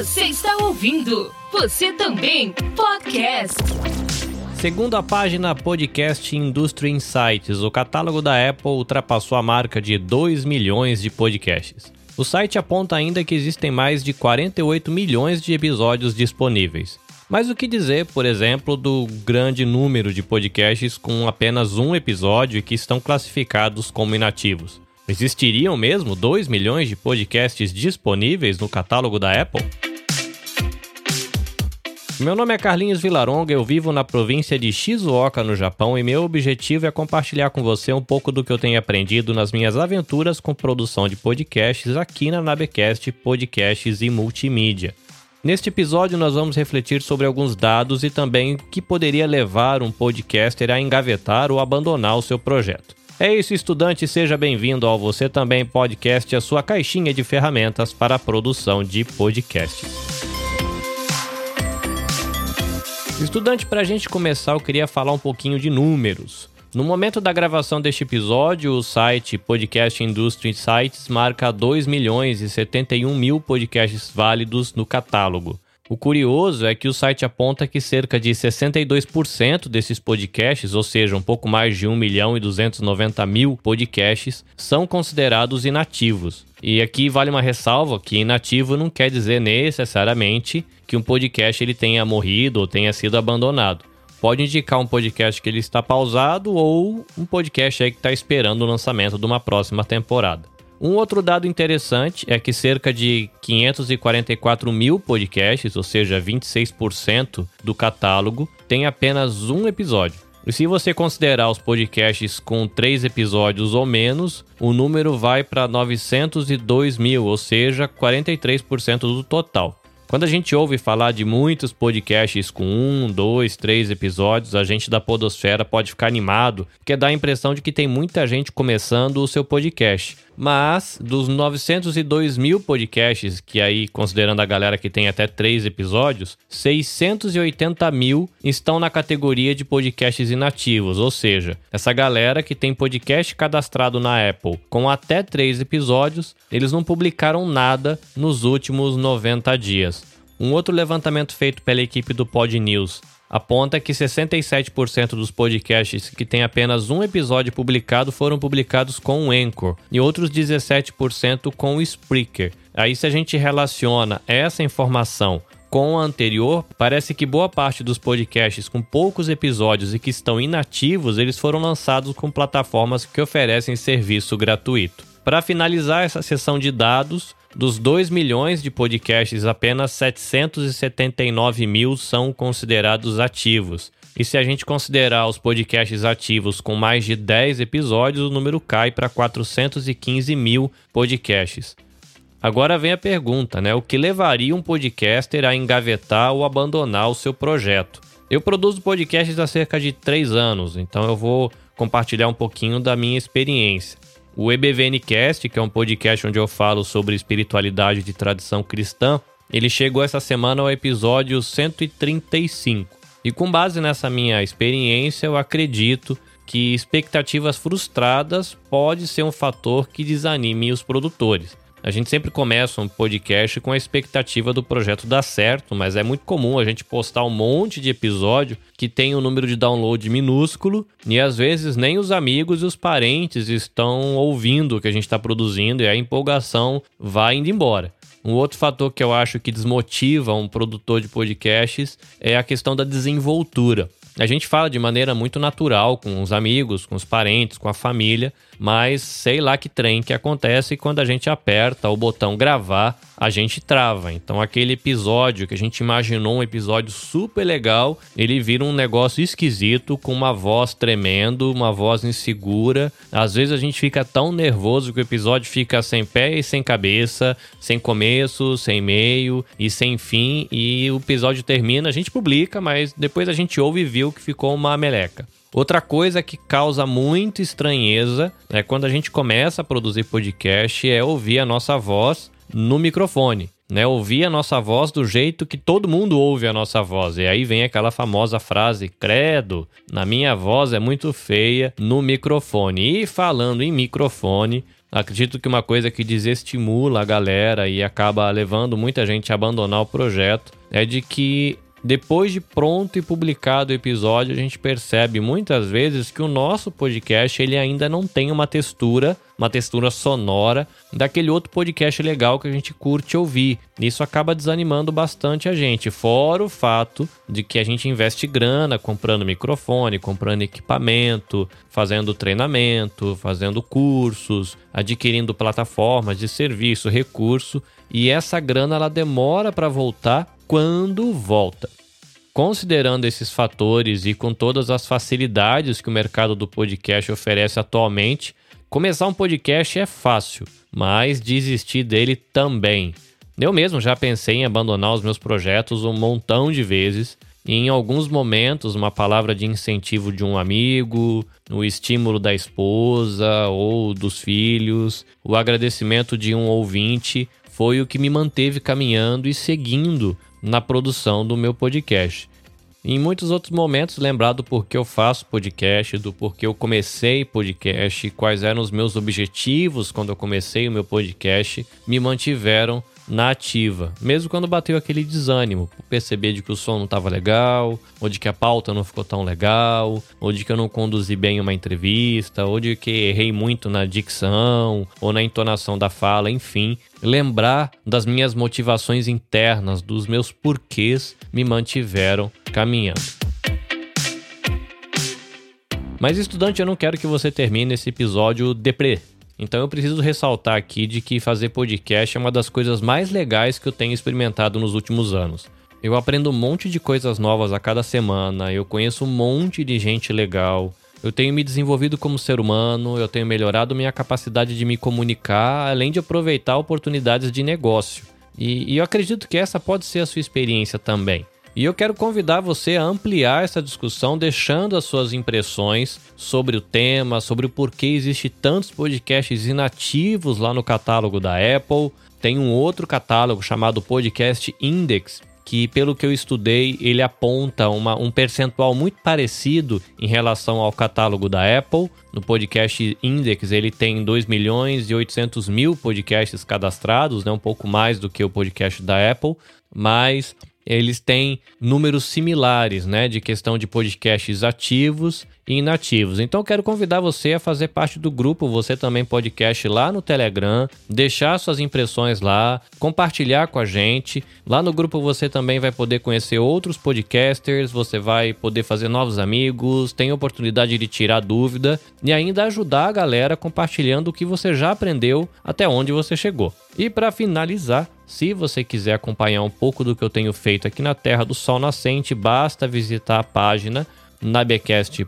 Você está ouvindo? Você também podcast. Segundo a página Podcast Industry Insights, o catálogo da Apple ultrapassou a marca de 2 milhões de podcasts. O site aponta ainda que existem mais de 48 milhões de episódios disponíveis. Mas o que dizer, por exemplo, do grande número de podcasts com apenas um episódio e que estão classificados como inativos? Existiriam mesmo 2 milhões de podcasts disponíveis no catálogo da Apple? Meu nome é Carlinhos Vilaronga, eu vivo na província de Shizuoka, no Japão, e meu objetivo é compartilhar com você um pouco do que eu tenho aprendido nas minhas aventuras com produção de podcasts aqui na Nabecast Podcasts e Multimídia. Neste episódio, nós vamos refletir sobre alguns dados e também o que poderia levar um podcaster a engavetar ou abandonar o seu projeto. É isso, estudante, seja bem-vindo ao Você Também Podcast, a sua caixinha de ferramentas para a produção de podcasts. Estudante, para a gente começar, eu queria falar um pouquinho de números. No momento da gravação deste episódio, o site Podcast Industry Sites marca 2 milhões e 71 mil podcasts válidos no catálogo. O curioso é que o site aponta que cerca de 62% desses podcasts, ou seja, um pouco mais de 1 milhão e 290 mil podcasts, são considerados inativos. E aqui vale uma ressalva que inativo não quer dizer necessariamente que um podcast ele tenha morrido ou tenha sido abandonado pode indicar um podcast que ele está pausado ou um podcast aí que está esperando o lançamento de uma próxima temporada. Um outro dado interessante é que cerca de 544 mil podcasts, ou seja, 26% do catálogo, tem apenas um episódio. E se você considerar os podcasts com três episódios ou menos, o número vai para 902 mil, ou seja, 43% do total. Quando a gente ouve falar de muitos podcasts com um, dois, três episódios, a gente da Podosfera pode ficar animado, porque dá a impressão de que tem muita gente começando o seu podcast. Mas dos 902 mil podcasts, que aí, considerando a galera que tem até três episódios, 680 mil estão na categoria de podcasts inativos, ou seja, essa galera que tem podcast cadastrado na Apple com até três episódios, eles não publicaram nada nos últimos 90 dias. Um outro levantamento feito pela equipe do Pod News aponta que 67% dos podcasts que têm apenas um episódio publicado foram publicados com o Anchor e outros 17% com o Spreaker. Aí, se a gente relaciona essa informação com a anterior, parece que boa parte dos podcasts com poucos episódios e que estão inativos, eles foram lançados com plataformas que oferecem serviço gratuito. Para finalizar essa sessão de dados, dos 2 milhões de podcasts, apenas 779 mil são considerados ativos. E se a gente considerar os podcasts ativos com mais de 10 episódios, o número cai para 415 mil podcasts. Agora vem a pergunta, né? O que levaria um podcaster a engavetar ou abandonar o seu projeto? Eu produzo podcasts há cerca de 3 anos, então eu vou compartilhar um pouquinho da minha experiência. O EBVNcast, que é um podcast onde eu falo sobre espiritualidade de tradição cristã, ele chegou essa semana ao episódio 135. E com base nessa minha experiência, eu acredito que expectativas frustradas pode ser um fator que desanime os produtores. A gente sempre começa um podcast com a expectativa do projeto dar certo, mas é muito comum a gente postar um monte de episódio que tem um número de download minúsculo e às vezes nem os amigos e os parentes estão ouvindo o que a gente está produzindo e a empolgação vai indo embora. Um outro fator que eu acho que desmotiva um produtor de podcasts é a questão da desenvoltura. A gente fala de maneira muito natural com os amigos, com os parentes, com a família, mas sei lá que trem que acontece quando a gente aperta o botão gravar, a gente trava. Então aquele episódio que a gente imaginou um episódio super legal, ele vira um negócio esquisito com uma voz tremendo, uma voz insegura. Às vezes a gente fica tão nervoso que o episódio fica sem pé e sem cabeça, sem começo, sem meio e sem fim e o episódio termina, a gente publica, mas depois a gente ouve e viu que ficou uma meleca. Outra coisa que causa muita estranheza é quando a gente começa a produzir podcast é ouvir a nossa voz no microfone. Né, ouvir a nossa voz do jeito que todo mundo ouve a nossa voz. E aí vem aquela famosa frase: Credo, na minha voz é muito feia no microfone. E falando em microfone, Acredito que uma coisa que desestimula a galera e acaba levando muita gente a abandonar o projeto é de que depois de pronto e publicado o episódio, a gente percebe muitas vezes que o nosso podcast ele ainda não tem uma textura, uma textura sonora daquele outro podcast legal que a gente curte ouvir. Isso acaba desanimando bastante a gente, fora o fato de que a gente investe grana comprando microfone, comprando equipamento, fazendo treinamento, fazendo cursos, adquirindo plataformas de serviço, recurso, e essa grana ela demora para voltar quando volta. Considerando esses fatores e com todas as facilidades que o mercado do podcast oferece atualmente, começar um podcast é fácil, mas desistir dele também. Eu mesmo já pensei em abandonar os meus projetos um montão de vezes. E em alguns momentos, uma palavra de incentivo de um amigo, o estímulo da esposa ou dos filhos, o agradecimento de um ouvinte foi o que me manteve caminhando e seguindo na produção do meu podcast. Em muitos outros momentos, lembrar do porquê eu faço podcast, do porquê eu comecei podcast, quais eram os meus objetivos quando eu comecei o meu podcast, me mantiveram na ativa, mesmo quando bateu aquele desânimo, perceber de que o som não estava legal, ou de que a pauta não ficou tão legal, ou de que eu não conduzi bem uma entrevista, ou de que errei muito na dicção, ou na entonação da fala, enfim, lembrar das minhas motivações internas, dos meus porquês me mantiveram caminhando. Mas estudante, eu não quero que você termine esse episódio deprê. Então eu preciso ressaltar aqui de que fazer podcast é uma das coisas mais legais que eu tenho experimentado nos últimos anos. Eu aprendo um monte de coisas novas a cada semana, eu conheço um monte de gente legal, eu tenho me desenvolvido como ser humano, eu tenho melhorado minha capacidade de me comunicar, além de aproveitar oportunidades de negócio. E, e eu acredito que essa pode ser a sua experiência também. E eu quero convidar você a ampliar essa discussão, deixando as suas impressões sobre o tema, sobre o porquê existe tantos podcasts inativos lá no catálogo da Apple. Tem um outro catálogo chamado Podcast Index, que pelo que eu estudei, ele aponta uma, um percentual muito parecido em relação ao catálogo da Apple. No Podcast Index, ele tem 2 milhões e 800 mil podcasts cadastrados, né? um pouco mais do que o podcast da Apple, mas eles têm números similares, né, de questão de podcasts ativos e inativos. Então quero convidar você a fazer parte do grupo, você também podcast lá no Telegram, deixar suas impressões lá, compartilhar com a gente. Lá no grupo você também vai poder conhecer outros podcasters, você vai poder fazer novos amigos, tem oportunidade de tirar dúvida e ainda ajudar a galera compartilhando o que você já aprendeu até onde você chegou. E para finalizar, se você quiser acompanhar um pouco do que eu tenho feito aqui na Terra do Sol Nascente, basta visitar a página nabecast.jp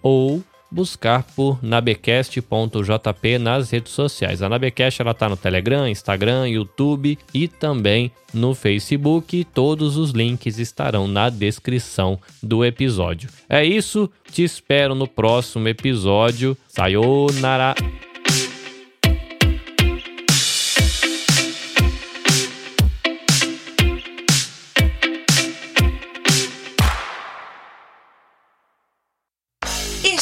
ou buscar por nabecast.jp nas redes sociais. A Nabecast ela tá no Telegram, Instagram, YouTube e também no Facebook. Todos os links estarão na descrição do episódio. É isso, te espero no próximo episódio. Sayonara!